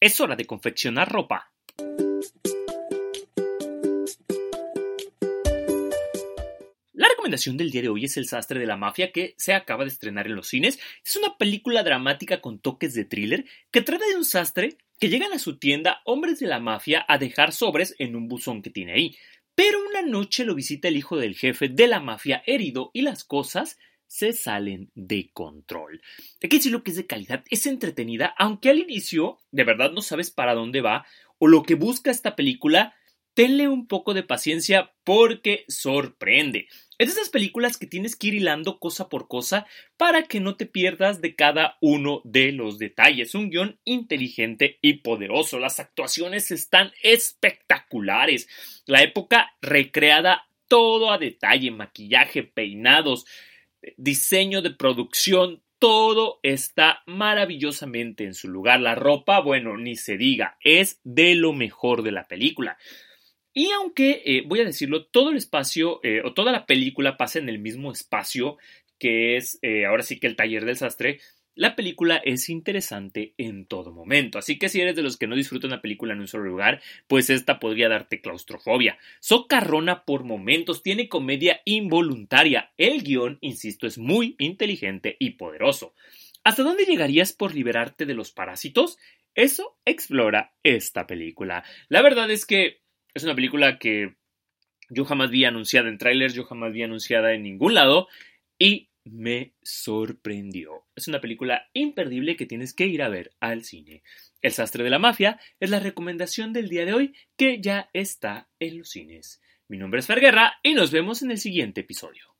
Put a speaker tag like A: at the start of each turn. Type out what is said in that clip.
A: Es hora de confeccionar ropa. La recomendación del día de hoy es El sastre de la mafia que se acaba de estrenar en los cines. Es una película dramática con toques de thriller que trata de un sastre que llegan a su tienda hombres de la mafia a dejar sobres en un buzón que tiene ahí. Pero una noche lo visita el hijo del jefe de la mafia herido y las cosas se salen de control. Hay que decir lo que es de calidad, es entretenida, aunque al inicio de verdad no sabes para dónde va o lo que busca esta película, tenle un poco de paciencia porque sorprende. Es de esas películas que tienes que ir hilando cosa por cosa para que no te pierdas de cada uno de los detalles. Un guion inteligente y poderoso. Las actuaciones están espectaculares. La época recreada todo a detalle, maquillaje, peinados, diseño de producción, todo está maravillosamente en su lugar. La ropa, bueno, ni se diga, es de lo mejor de la película. Y aunque, eh, voy a decirlo, todo el espacio eh, o toda la película pasa en el mismo espacio que es eh, ahora sí que el taller del sastre, la película es interesante en todo momento, así que si eres de los que no disfrutan una película en un solo lugar, pues esta podría darte claustrofobia. Socarrona por momentos, tiene comedia involuntaria. El guion, insisto, es muy inteligente y poderoso. ¿Hasta dónde llegarías por liberarte de los parásitos? Eso explora esta película. La verdad es que es una película que yo jamás vi anunciada en trailers, yo jamás vi anunciada en ningún lado y me sorprendió. Es una película imperdible que tienes que ir a ver al cine. El sastre de la mafia es la recomendación del día de hoy que ya está en los cines. Mi nombre es Ferguerra y nos vemos en el siguiente episodio.